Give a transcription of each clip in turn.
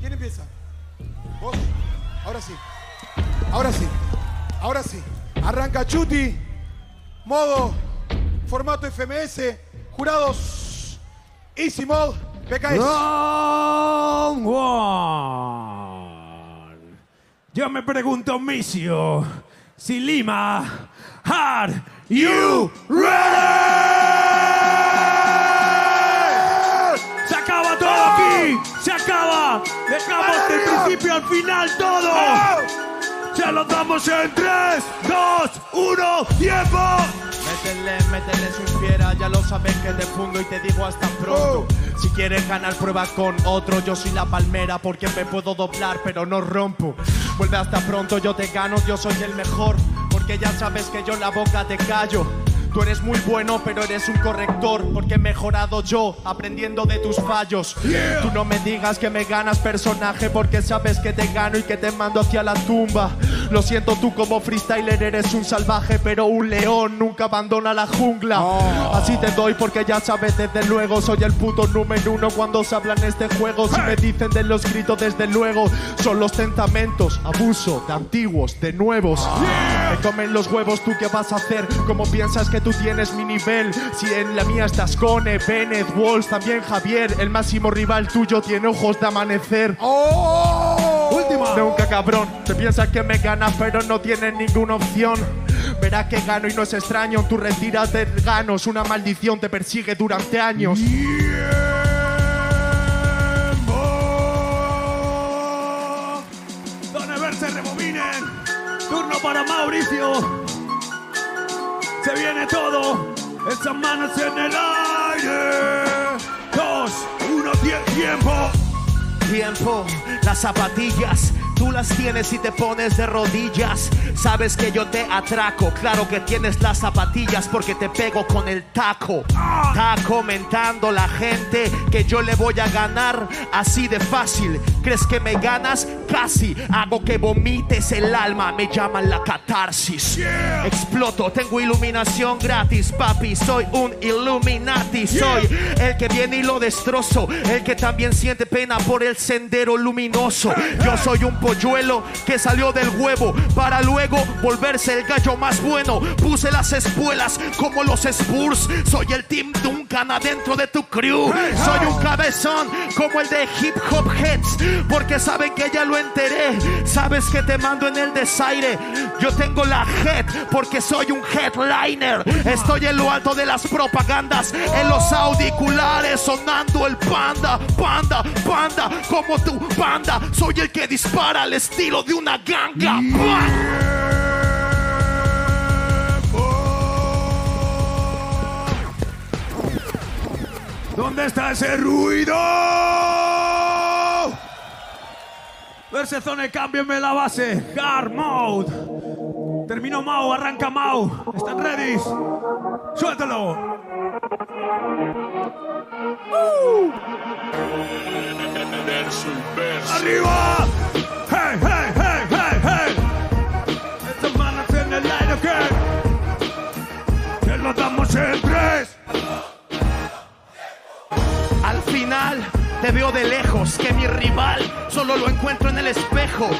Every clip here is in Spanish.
¿Quién empieza? ¿Vos? Ahora sí. Ahora sí. Ahora sí. Arranca Chuti. Modo. Formato FMS. Jurados. Easy Mode. PKS. Round one. Yo me pregunto, Misio, si Lima, are you ready? Dejamos del principio al final todo. Se lo damos en 3, 2, 1, tiempo. Métele, métele su fiera, ya lo sabes que te fundo y te digo hasta pronto. Si quieres ganar, prueba con otro. Yo soy la palmera porque me puedo doblar, pero no rompo. Vuelve hasta pronto, yo te gano, yo soy el mejor. Porque ya sabes que yo en la boca te callo. Tú eres muy bueno, pero eres un corrector. Porque he mejorado yo, aprendiendo de tus fallos. Tú no me digas que me ganas personaje, porque sabes que te gano y que te mando hacia la tumba. Lo siento, tú como freestyler eres un salvaje, pero un león nunca abandona la jungla. Así te doy porque ya sabes, desde luego, soy el puto número uno cuando se habla en este juego. Si me dicen de los gritos, desde luego, son los tentamentos, abuso de antiguos, de nuevos. Me comen los huevos, ¿tú qué vas a hacer? ¿Cómo piensas que tú tienes mi nivel? Si en la mía estás Cone, Bennett, Walls, también Javier, el máximo rival tuyo tiene ojos de amanecer. Última. Nunca cabrón, te piensas que me ganas, pero no tienes ninguna opción. Verás que gano y no es extraño. Tu retiras de ganos, una maldición te persigue durante años. Don para Mauricio. Se viene todo. Esas manos en el aire. Dos, uno, tie- tiempo. Tiempo, las zapatillas, tú las tienes y te pones de rodillas. Sabes que yo te atraco, claro que tienes las zapatillas porque te pego con el taco. Está comentando la gente que yo le voy a ganar así de fácil. ¿Crees que me ganas? Casi. Hago que vomites el alma, me llaman la catarsis. Exploto, tengo iluminación gratis, papi. Soy un Illuminati, soy el que viene y lo destrozo. El que también siente pena por el sendero luminoso. Yo soy un polluelo que salió del huevo para luego volverse el gallo más bueno. Puse las espuelas como los Spurs. Soy el Team Duncan adentro de tu crew. Soy un cabezón como el de Hip Hop Heads. Porque saben que ya lo enteré. Sabes que te mando en el desaire. Yo tengo la head porque soy un headliner. Estoy en lo alto de las propagandas. En los auriculares sonando el panda, panda, panda. Como tu panda. Soy el que dispara al estilo de una ganga. ¿Dónde está ese ruido? Versezone, cámbienme la base. Hard mode. Terminó Mau, arranca Mau. ¿Están ready? Suéltalo. Uh. ¡Arriba! ¡Hey, hey, hey, hey, hey! Estas manos en el aire. Que lo damos en tres. Al final te veo de lejos que mi rival solo lo encuentro en el espejo.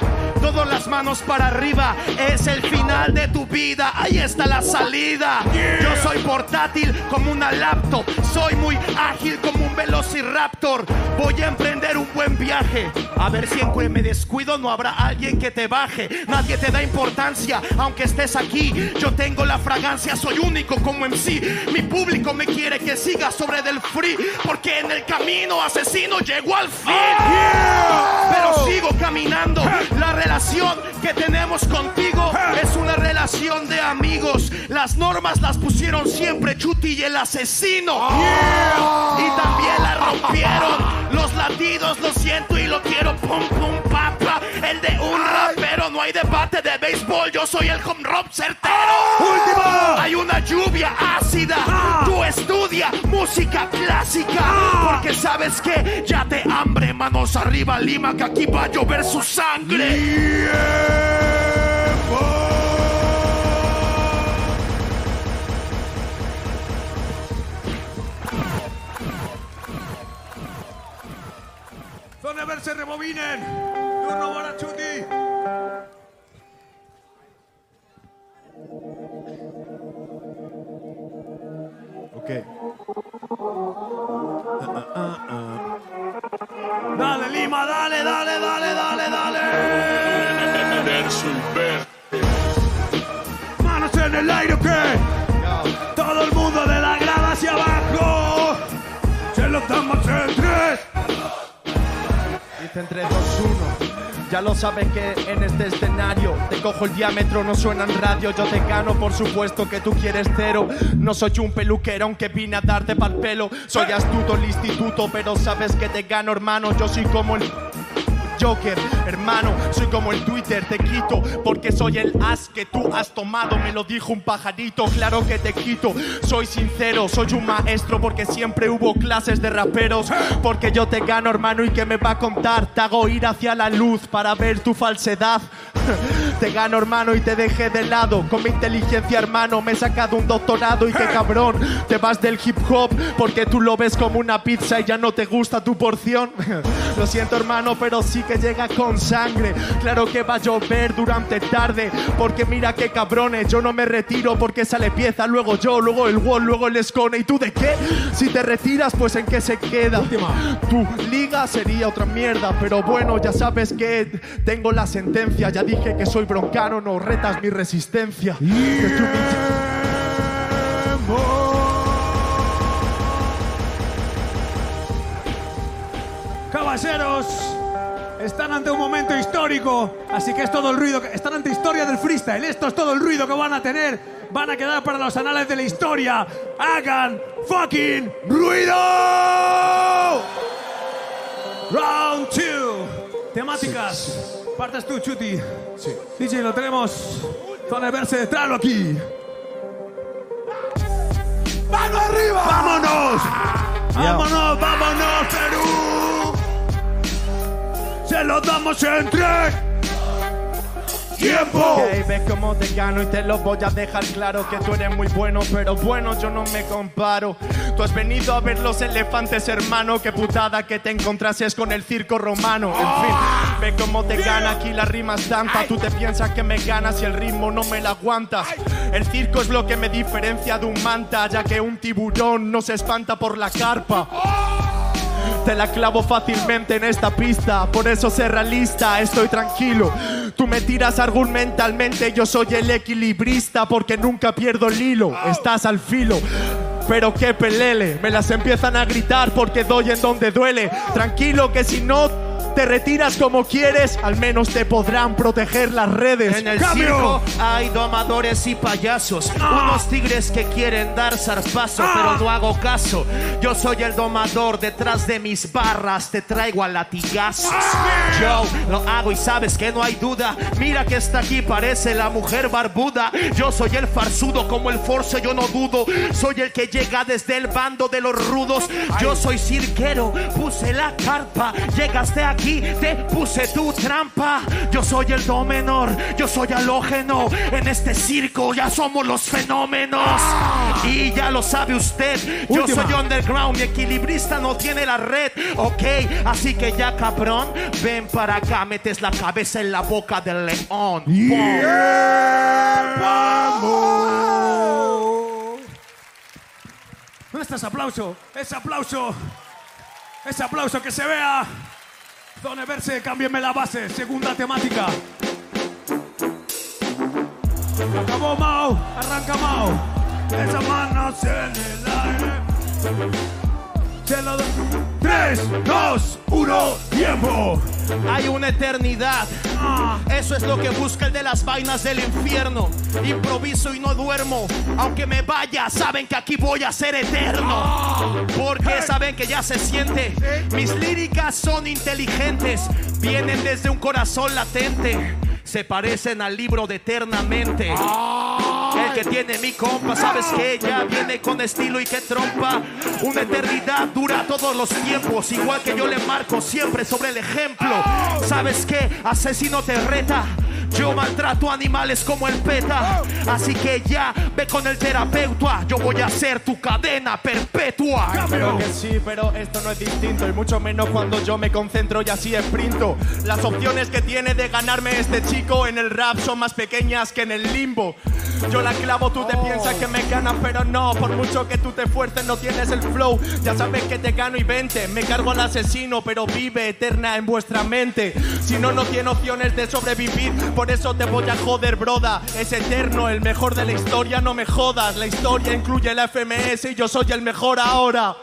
Todas las manos para arriba es el final de tu vida. Ahí está la salida. Yo soy portátil como una laptop. Soy muy ágil como un velociraptor. Voy a emprender un buen viaje. A ver si en que me descuido no habrá alguien que te baje. Nadie te da importancia, aunque estés aquí. Yo tengo la fragancia, soy único como MC. Mi público me quiere que siga sobre del free. Porque en el camino asesino llegó al fin. ¡Oh! Pero sigo caminando. La relación que tenemos contigo es una relación de amigos. Las normas las pusieron siempre Chuti y el asesino. ¡Oh! Y también la rompieron. Los latidos lo siento y lo quiero. Pum, pum, papa. El de un rapero. No hay debate de béisbol. Yo soy el home run certero. ¡Última! Hay una lluvia ácida. Tú estudia música clásica. Porque sabes que ya te hambre. Manos arriba, Lima, que aquí va a llover su sangre. Zona verse rebobinen. Turno para Chuti. 3, 2, 1. Ya lo sabes que en este escenario te cojo el diámetro, no suena en radio. Yo te gano, por supuesto que tú quieres cero. No soy un peluquero, aunque vine a darte pa'l pelo. Soy astuto el instituto, pero sabes que te gano, hermano. Yo soy como el. Joker, hermano, soy como el Twitter, te quito porque soy el as que tú has tomado, me lo dijo un pajarito, claro que te quito, soy sincero, soy un maestro porque siempre hubo clases de raperos, porque yo te gano hermano y que me va a contar, te hago ir hacia la luz para ver tu falsedad, te gano hermano y te dejé de lado, con mi inteligencia hermano me he sacado un doctorado y qué cabrón, te vas del hip hop porque tú lo ves como una pizza y ya no te gusta tu porción, lo siento hermano, pero sí que llega con sangre. Claro que va a llover durante tarde, porque mira qué cabrones, yo no me retiro porque sale pieza, luego yo, luego el wall, luego el escone. ¿Y tú de qué? Si te retiras, pues en qué se queda. Tu liga sería otra mierda, pero bueno, ya sabes que tengo la sentencia. Ya dije que soy broncano, no retas mi resistencia. Que Caballeros, están ante un momento histórico, así que es todo el ruido, que, están ante historia del freestyle, esto es todo el ruido que van a tener, van a quedar para los anales de la historia. Hagan fucking ruido. Round 2. Temáticas. Partes tú, Chuti. Sí. DJ, lo tenemos. Zona verse, tráelo aquí. ¡Mano arriba! ¡Vámonos! ¡Vámonos, vámonos, Perú! ¡Se lo damos en tres! ¡Tiempo! Ok, ves cómo te gano y te lo voy a dejar claro que tú eres muy bueno, pero bueno, yo no me comparo. Tú has venido a ver los elefantes, hermano, qué putada que te encontrases con el circo romano. En fin, ve cómo te gana aquí la rima es tanta. Tú te piensas que me ganas y el ritmo no me la aguantas. El circo es lo que me diferencia de un manta, ya que un tiburón no se espanta por la carpa. Te la clavo fácilmente en esta pista, por eso sé realista, estoy tranquilo. Tú me tiras argumentalmente, yo soy el equilibrista porque nunca pierdo el hilo, estás al filo. Pero qué pelele, me las empiezan a gritar porque doy en donde duele. Tranquilo que si no te retiras como quieres, al menos te podrán proteger las redes. En el ¡Cambio! circo hay domadores y payasos, unos tigres que quieren dar zarpazo, pero no hago caso. Yo soy el domador, detrás de mis barras te traigo a latigazos. Yo lo hago y sabes que no hay duda. Mira que está aquí, parece la mujer barbuda. Yo soy el farsudo como el force, yo no dudo. Soy el que llega desde el bando de los rudos. Yo soy cirquero, puse la carpa. Llegaste aquí, te puse tu trampa. Yo soy el do menor, yo soy halógeno. En este circo ya somos los fenómenos. Y ya lo sabe usted, yo Última. soy underground, mi equilibrista no tiene la red. Ok, así que ya cabrón, ven para acá, metes la cabeza en la boca del león. ¿Dónde está ese aplauso? Ese aplauso. Ese aplauso que se vea. Zone verse, cámbienme la base. Segunda temática. Acabó Mao, arranca Mao. Esas manos en el aire. Te lo doy. 3, 2, 1, tiempo. Hay una eternidad. Eso es lo que busca el de las vainas del infierno. Improviso y no duermo. Aunque me vaya, saben que aquí voy a ser eterno. Porque saben que ya se siente. Mis líricas son inteligentes. Vienen desde un corazón latente. Se parecen al libro de eternamente. El que tiene mi compa, sabes que ya viene con estilo y que trompa. Una eternidad dura todos los tiempos, igual que yo le marco siempre sobre el ejemplo. Sabes que asesino te reta. Yo maltrato animales como el peta. Así que ya ve con el terapeuta. Yo voy a ser tu cadena perpetua. Creo que sí, pero esto no es distinto y mucho menos cuando yo me concentro y así sprinto. Las opciones que tiene de ganarme este chico en el rap son más pequeñas que en el limbo. Yo la clavo, tú te piensas que me ganas, pero no. Por mucho que tú te esfuerces, no tienes el flow. Ya sabes que te gano y vente. Me cargo al asesino, pero vive eterna en vuestra mente. Si no, no tiene opciones de sobrevivir. Por eso te voy a joder, broda. Es eterno, el mejor de la historia, no me jodas. La historia incluye la FMS y yo soy el mejor ahora.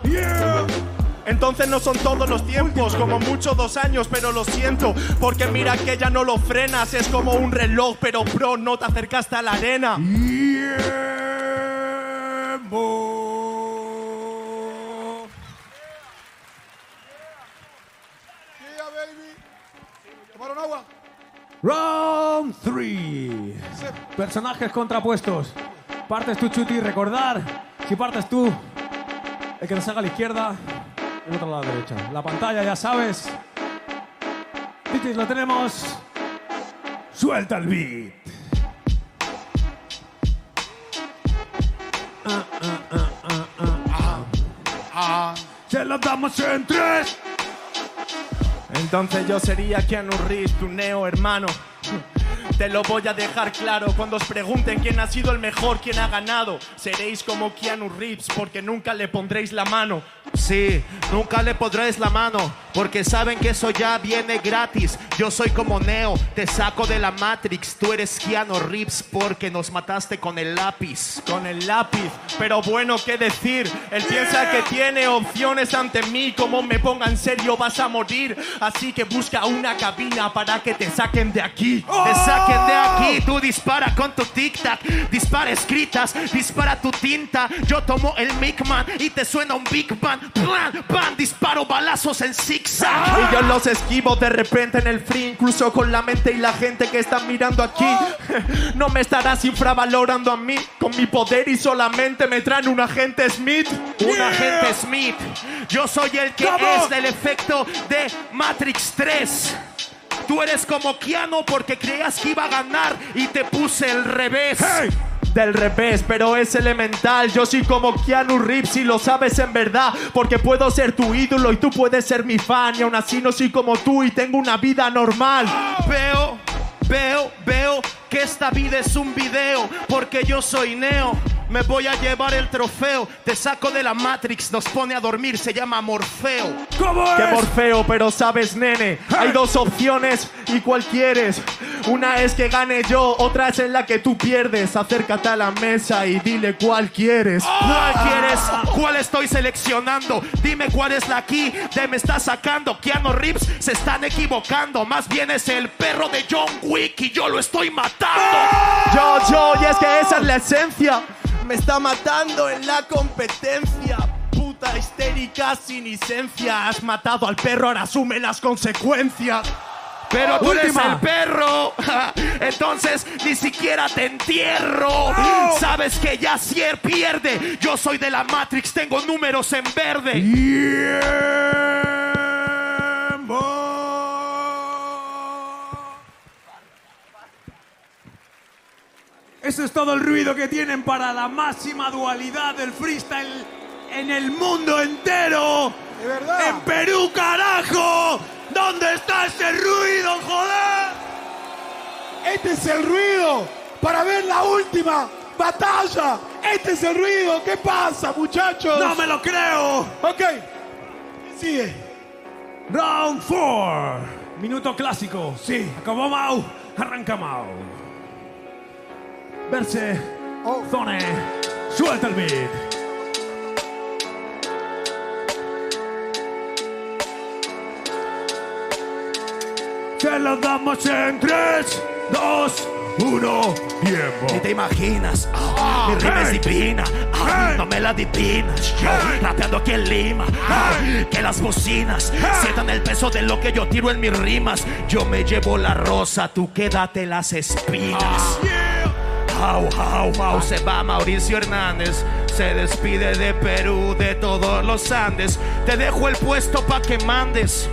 Entonces no son todos los tiempos, como mucho dos años, pero lo siento, porque mira que ya no lo frenas, es como un reloj, pero bro, no te acercaste a la arena. Tiempo. Yeah, baby. Round 3. Personajes contrapuestos. Partes tú, Chuti, recordar. Si partes tú, el que nos haga a la izquierda, el otro a la derecha. La pantalla, ya sabes. DJs, lo tenemos. Suelta el beat. Ah, ah, ah, ah, ah, ah. Se lo damos en tres. Entonces yo sería Keanu Reeves, tu neo hermano. Te lo voy a dejar claro cuando os pregunten quién ha sido el mejor, quién ha ganado. Seréis como Keanu Reeves porque nunca le pondréis la mano. Sí, nunca le pondréis la mano, porque saben que eso ya viene gratis. Yo soy como Neo, te saco de la Matrix. Tú eres Keanu Reeves porque nos mataste con el lápiz. Con el lápiz, pero bueno, ¿qué decir? Él piensa que tiene opciones ante mí, como me ponga en serio vas a morir. Así que busca una cabina para que te saquen de aquí. Te saquen de aquí, tú dispara con tu tic-tac, dispara escritas, dispara tu tinta. Yo tomo el Micman y te suena un Big Bang. Plan, pan, disparo balazos en zigzag. Y yo los esquivo de repente en el free, incluso con la mente y la gente que está mirando aquí. No me estarás infravalorando a mí con mi poder y solamente me traen un agente Smith. Un agente Smith. Yo soy el que es del efecto de Matrix 3. Tú eres como Keanu porque creías que iba a ganar y te puse el revés. Del revés, pero es elemental. Yo soy como Keanu Reeves y lo sabes en verdad. Porque puedo ser tu ídolo y tú puedes ser mi fan. Y aún así no soy como tú y tengo una vida normal. Veo, veo, veo que esta vida es un video porque yo soy Neo. Me voy a llevar el trofeo, te saco de la Matrix, nos pone a dormir, se llama Morfeo. ¿Cómo es? morfeo, pero sabes, nene, hay dos opciones y cuál quieres. Una es que gane yo, otra es en la que tú pierdes. Acércate a la mesa y dile cuál quieres. ¿Cuál quieres? ¿Cuál estoy seleccionando? Dime cuál es la aquí de me está sacando. Keanu Reeves se están equivocando. Más bien es el perro de John Wick y yo lo estoy matando. Yo, yo, y es que esa es la esencia. Me está matando en la competencia. Puta histérica sin licencia. Has matado al perro, ahora asume las consecuencias. Pero tú eres el perro. Entonces ni siquiera te entierro. Sabes que ya Sier pierde. Yo soy de la Matrix, tengo números en verde. Eso es todo el ruido que tienen para la máxima dualidad del freestyle en el mundo entero. De verdad. En Perú, carajo. ¿Dónde está ese ruido, joder? Este es el ruido para ver la última batalla. Este es el ruido. ¿Qué pasa, muchachos? No me lo creo. Ok. Sigue. Round 4. Minuto clásico. Sí. Acabó Mau. Arranca Mau verse, oh. zone, suelta el beat. Se las damos en 3, 2, 1, tiempo. Ni te imaginas, oh, mi rima hey, es divina, ah, no me la adivinas. Yo hey, rapeando aquí en Lima, ah, que las bocinas sientan el peso de lo que yo tiro en mis rimas. Yo me llevo la rosa, tú quédate las espinas. Se va Mauricio Hernández. Se despide de Perú, de todos los Andes. Te dejo el puesto pa' que mandes.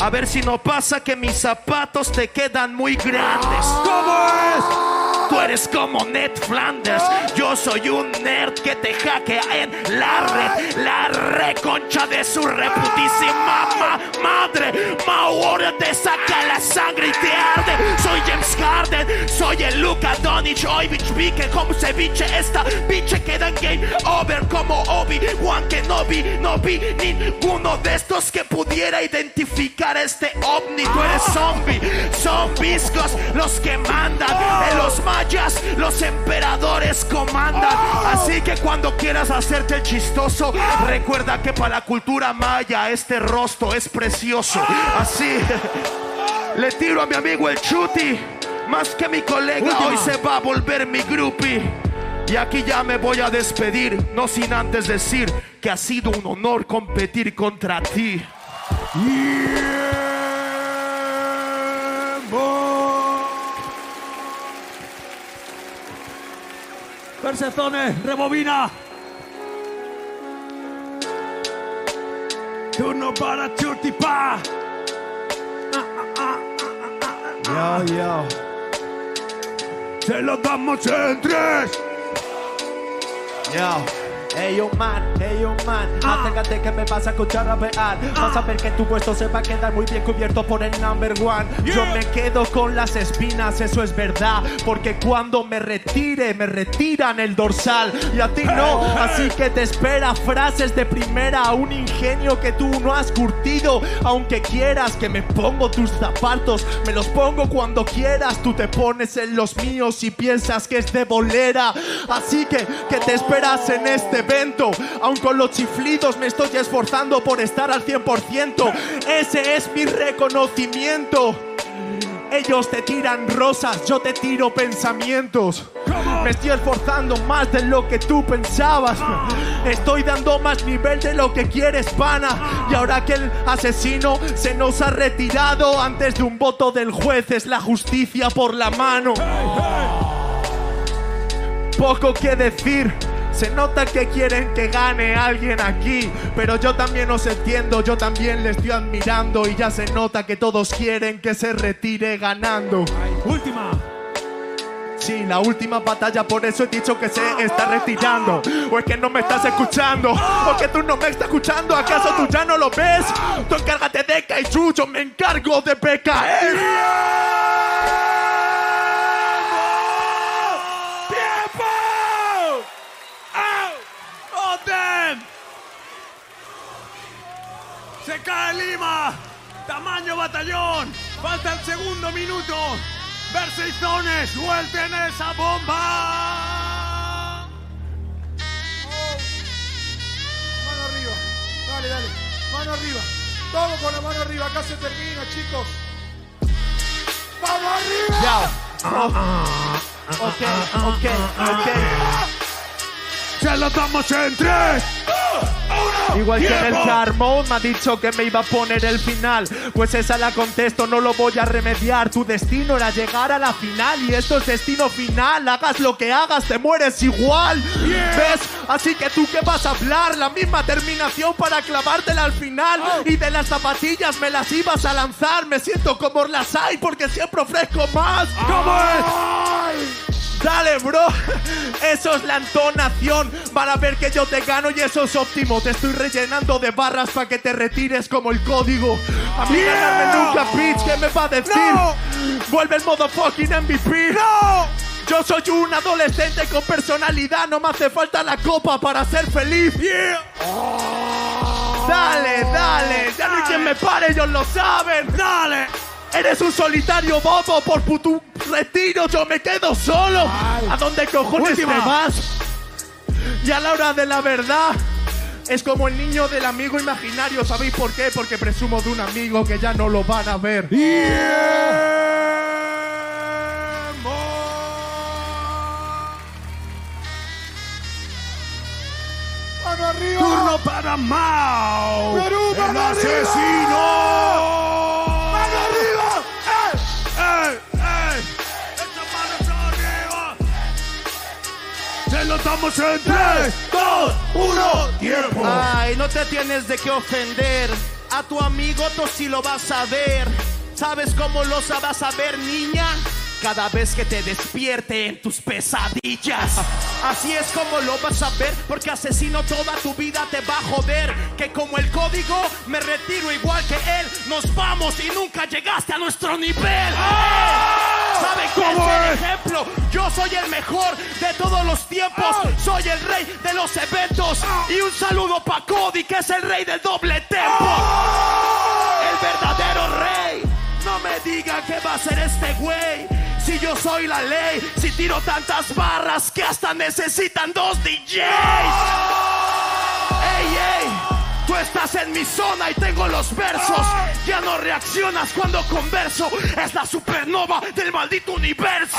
A ver si no pasa que mis zapatos te quedan muy grandes. ¿Cómo es? Tú eres como Ned Flanders. Yo soy un nerd que te hackea en la red. La reconcha de su reputísima ma- madre. Mauro te saca la sangre y te arde. Soy James Harden. Soy el Luka Doncic. Hoy bitch vi que como ceviche esta biche queda en game over como Obi. Juan que no vi, no vi ninguno de estos que pudiera identificar este ovni. Tú eres zombie. Son viscos los que mandan. En los los emperadores comandan. Así que cuando quieras hacerte el chistoso, recuerda que para la cultura maya este rostro es precioso. Así le tiro a mi amigo el chuti. Más que mi colega, hoy se va a volver mi groupie. Y aquí ya me voy a despedir, no sin antes decir que ha sido un honor competir contra ti. Persezones, rebobina. Turno para Chutipa. Yo, yo. Se lo damos en tres. Yo. Hey yo man, hey yo man, acércate que me vas a escuchar rapear. Vas a ver que tu puesto se va a quedar muy bien cubierto por el number one. Yo me quedo con las espinas, eso es verdad. Porque cuando me retire, me retiran el dorsal. Y a ti no, así que te espera frases de primera. Un ingenio que tú no has curtido. Aunque quieras que me pongo tus zapatos Me los pongo cuando quieras. Tú te pones en los míos y piensas que es de bolera. Así que, que te esperas en este evento con los chiflidos me estoy esforzando por estar al 100% Ese es mi reconocimiento ellos te tiran rosas, yo te tiro pensamientos. Me estoy esforzando más de lo que tú pensabas. Estoy dando más nivel de lo que quieres, pana. Y ahora que el asesino se nos ha retirado antes de un voto del juez, es la justicia por la mano. Poco que decir. Se nota que quieren que gane alguien aquí, pero yo también os entiendo, yo también le estoy admirando y ya se nota que todos quieren que se retire ganando. Última. Sí, la última batalla, por eso he dicho que se está retirando. O es que no me estás escuchando, o que tú no me estás escuchando, ¿acaso tú ya no lo ves? Tú encárgate de Kaiju, yo me encargo de PKR. ¡Tiempo! ¡Au! ¡Oh, damn! Se cae Lima. Tamaño batallón. Falta el segundo minuto. Verseizones, suelten esa bomba. Mano arriba. Dale, dale. Mano arriba. Todo con la mano arriba. Acá se termina, chicos. ¡Vamos arriba! Ya. Ok, ok, ok. Se lo damos en tres. Igual que en el. Carmón me ha dicho que me iba a poner el final. Pues esa la contesto, no lo voy a remediar. Tu destino era llegar a la final y esto es destino final. Hagas lo que hagas, te mueres igual. ¿Ves? Así que tú que vas a hablar, la misma terminación para clavártela al final. Y de las zapatillas me las ibas a lanzar. Me siento como hay porque siempre ofrezco más. ¿Cómo es? Dale, bro. Eso es la entonación. Van a ver que yo te gano y eso es óptimo. Te estoy rellenando de barras para que te retires como el código. A mí ganarme nunca, bitch. ¿Qué me va a decir? Vuelve el modo fucking MVP. ¡No! Yo soy un adolescente con personalidad. No me hace falta la copa para ser feliz. Dale, dale. Ya no hay quien me pare, ellos lo saben. Dale. Eres un solitario bobo por tu retiro, yo me quedo solo. ¿A dónde cojones Última. te vas? Y a la hora de la verdad, Es como el niño del amigo imaginario. ¿Sabéis por qué? Porque presumo de un amigo que ya no lo van a ver. ¡Mano arriba! Turno para Mao. Perú, el mano arriba. ¡Se lo damos en 3, 2, 1, tiempo! Ay, no te tienes de qué ofender. A tu amigo tú sí lo vas a ver. ¿Sabes cómo lo vas a ver, niña? Cada vez que te despierte en tus pesadillas. Así es como lo vas a ver, porque asesino toda tu vida te va a joder. Que como el código me retiro igual que él. Nos vamos y nunca llegaste a nuestro nivel. ¿Saben qué ¿Cómo es el ejemplo? Yo soy el mejor de todos los tiempos. Soy el rey de los eventos. Y un saludo para Cody, que es el rey del doble tempo. El verdadero rey. No me diga que va a ser este güey. Si yo soy la ley, si tiro tantas barras que hasta necesitan dos DJs. ¡Ey, ey! Estás en mi zona y tengo los versos. Ya no reaccionas cuando converso. Es la supernova del maldito universo.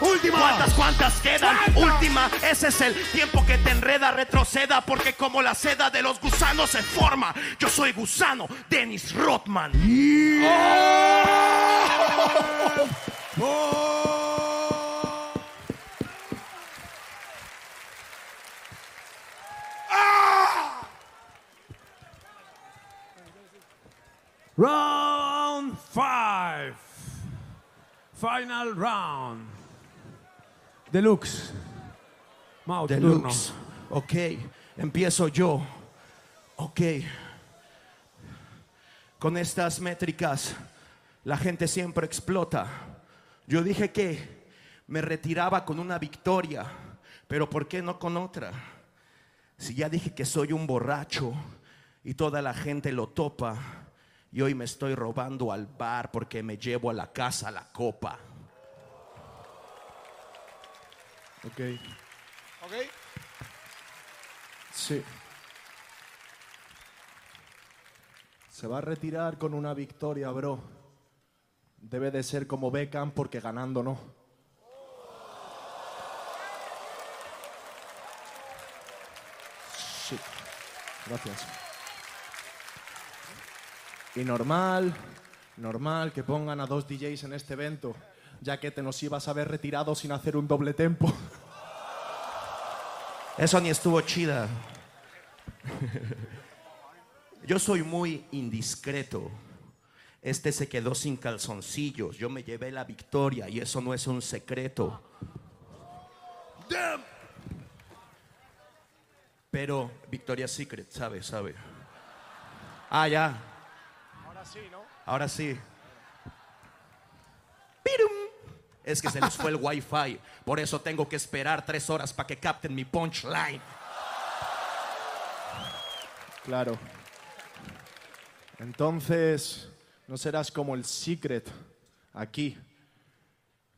Última. ¿Cuántas, cuántas quedan? Última. Ese es el tiempo que te enreda, retroceda. Porque como la seda de los gusanos se forma. Yo soy gusano, Dennis Rothman. Round 5. Final round. Deluxe. Mao, tu turno. Deluxe. Ok, empiezo yo. Ok. Con estas métricas, la gente siempre explota. Yo dije que me retiraba con una victoria, pero ¿por qué no con otra? Si ya dije que soy un borracho y toda la gente lo topa, y hoy me estoy robando al bar porque me llevo a la casa la copa. Ok. ¿Ok? Sí. Se va a retirar con una victoria, bro. Debe de ser como Beckham porque ganando no. Sí. Gracias. Y normal, normal que pongan a dos DJs en este evento, ya que te nos ibas a ver retirado sin hacer un doble tempo. Eso ni estuvo chida. Yo soy muy indiscreto. Este se quedó sin calzoncillos. Yo me llevé la victoria y eso no es un secreto. Pero Victoria's Secret, sabe, sabe. Ah, ya. Ahora sí, ¿no? Ahora sí. ¡Pirum! Es que se les fue el wifi. Por eso tengo que esperar tres horas para que capten mi punchline. Claro. Entonces, no serás como el Secret aquí.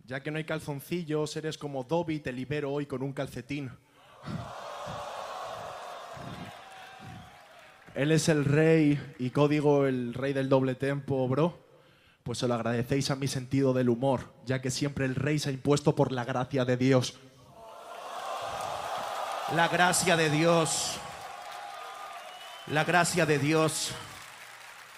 Ya que no hay calzoncillos, eres como Dobby te libero hoy con un calcetín. Él es el rey y código el rey del doble tempo, bro. Pues se lo agradecéis a mi sentido del humor, ya que siempre el rey se ha impuesto por la gracia de Dios. La gracia de Dios. La gracia de Dios.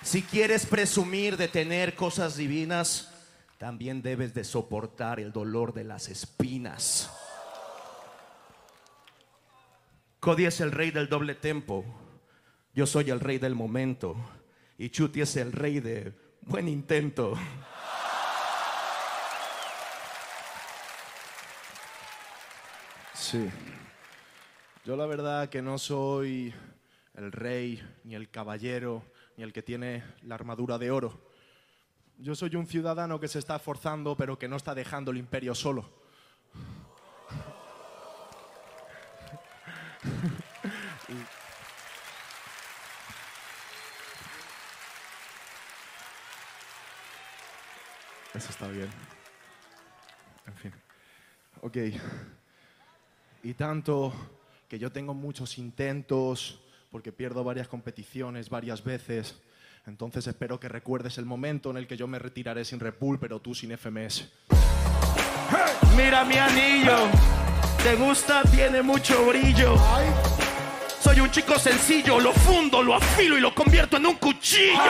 Si quieres presumir de tener cosas divinas, también debes de soportar el dolor de las espinas. Cody es el rey del doble tempo. Yo soy el rey del momento. Y Chuti es el rey de buen intento. Sí. Yo la verdad que no soy el rey, ni el caballero, ni el que tiene la armadura de oro. Yo soy un ciudadano que se está esforzando, pero que no está dejando el imperio solo. Eso está bien. En fin. Ok. Y tanto que yo tengo muchos intentos, porque pierdo varias competiciones varias veces. Entonces espero que recuerdes el momento en el que yo me retiraré sin Red Bull, pero tú sin FMS. Mira mi anillo, ¿te gusta? Tiene mucho brillo. Soy un chico sencillo, lo fundo, lo afilo y lo convierto en un cuchillo.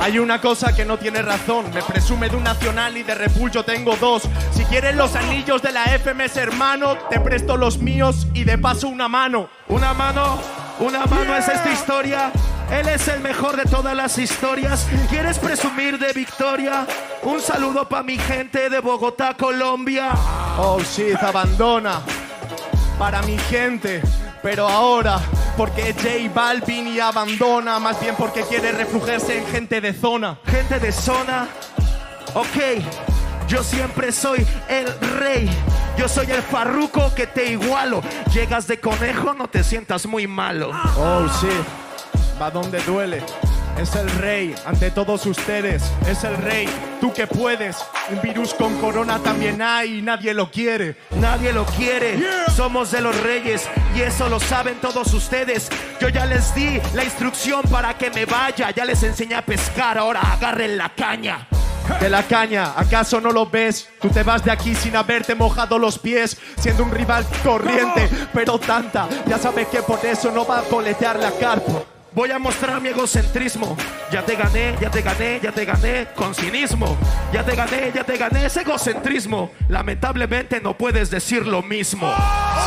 Hay una cosa que no tiene razón. Me presume de un nacional y de yo tengo dos. Si quieres los anillos de la FMS, hermano, te presto los míos y de paso una mano. Una mano, una mano es esta historia. Él es el mejor de todas las historias. ¿Quieres presumir de victoria? Un saludo para mi gente de Bogotá, Colombia. Oh shit, abandona. Para mi gente. Pero ahora, porque J Balvin y abandona, más bien porque quiere refugiarse en gente de zona. Gente de zona. Ok, yo siempre soy el rey. Yo soy el farruco que te igualo. Llegas de conejo, no te sientas muy malo. Oh shit, va donde duele. Es el rey ante todos ustedes. Es el rey, tú que puedes. Un virus con corona también hay y nadie lo quiere. Nadie lo quiere. Somos de los reyes y eso lo saben todos ustedes. Yo ya les di la instrucción para que me vaya. Ya les enseñé a pescar. Ahora agarren la caña. De la caña, ¿acaso no lo ves? Tú te vas de aquí sin haberte mojado los pies, siendo un rival corriente, pero tanta. Ya sabes que por eso no va a coletear la carpa. Voy a mostrar mi egocentrismo. Ya te gané, ya te gané, ya te gané con cinismo. Ya te gané, ya te gané ese egocentrismo. Lamentablemente no puedes decir lo mismo.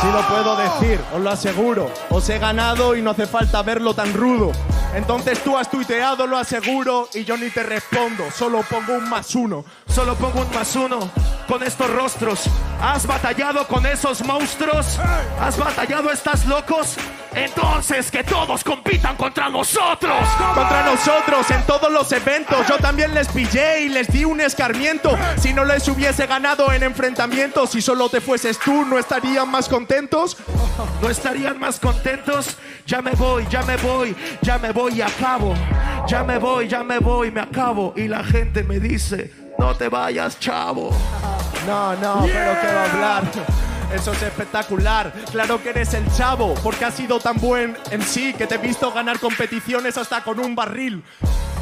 Sí lo puedo decir, os lo aseguro. Os he ganado y no hace falta verlo tan rudo. Entonces tú has tuiteado, lo aseguro, y yo ni te respondo. Solo pongo un más uno. Solo pongo un más uno con estos rostros. ¿Has batallado con esos monstruos? ¿Has batallado? ¿Estás locos? Entonces que todos compitan contra nosotros. Contra nosotros en todos los eventos. Yo también les pillé y les di un escarmiento. Si no les hubiese ganado en enfrentamientos, si solo te fueses tú, ¿no estarían más contentos? ¿No estarían más contentos? Ya me voy, ya me voy, ya me voy y acabo. Ya me voy, ya me voy, me acabo. Y la gente me dice, no te vayas, chavo. No, no, pero ¿qué va a hablar? Eso es espectacular. Claro que eres el chavo, porque has sido tan buen en sí que te he visto ganar competiciones hasta con un barril.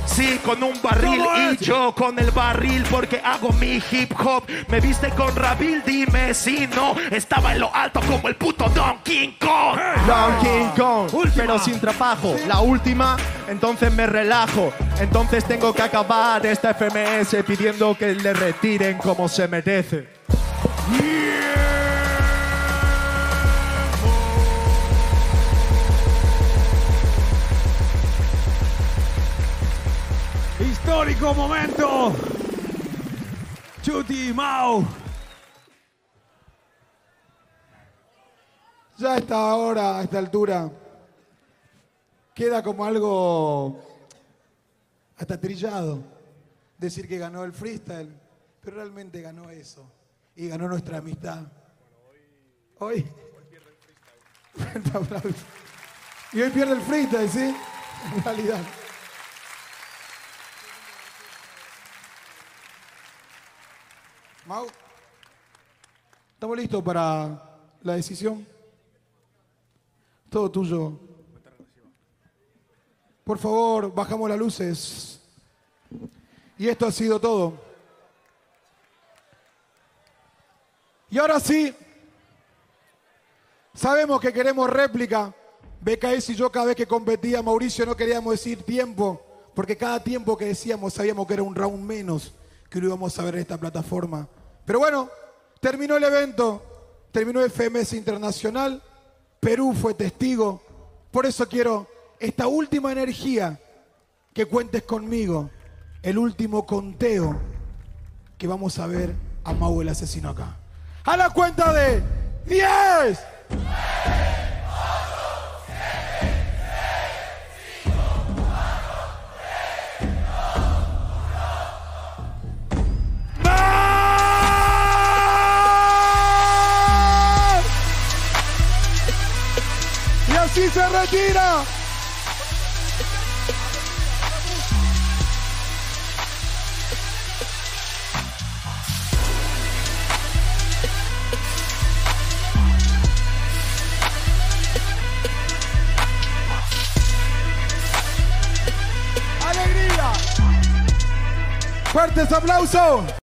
Sí, con un barril y yo con el barril porque hago mi hip hop. Me viste con Rabil, dime si no. Estaba en lo alto como el puto Donkey Kong. Donkey Kong, pero sin trabajo. La última, entonces me relajo. Entonces tengo que acabar esta FMS pidiendo que le retiren como se merece. Histórico momento. Chuti Mau. Ya a esta hora, a esta altura, queda como algo hasta trillado decir que ganó el freestyle, pero realmente ganó eso y ganó nuestra amistad. Hoy. Y hoy pierde el freestyle, ¿sí? En realidad. ¿Estamos listos para la decisión? Todo tuyo. Por favor, bajamos las luces. Y esto ha sido todo. Y ahora sí, sabemos que queremos réplica. BKS y yo cada vez que competía, Mauricio no queríamos decir tiempo, porque cada tiempo que decíamos sabíamos que era un round menos que lo íbamos a ver en esta plataforma. Pero bueno, terminó el evento, terminó FMS Internacional, Perú fue testigo, por eso quiero esta última energía que cuentes conmigo, el último conteo que vamos a ver a Mau el asesino acá. A la cuenta de 10. retira. ¡Alegría! ¡Fuertes aplausos!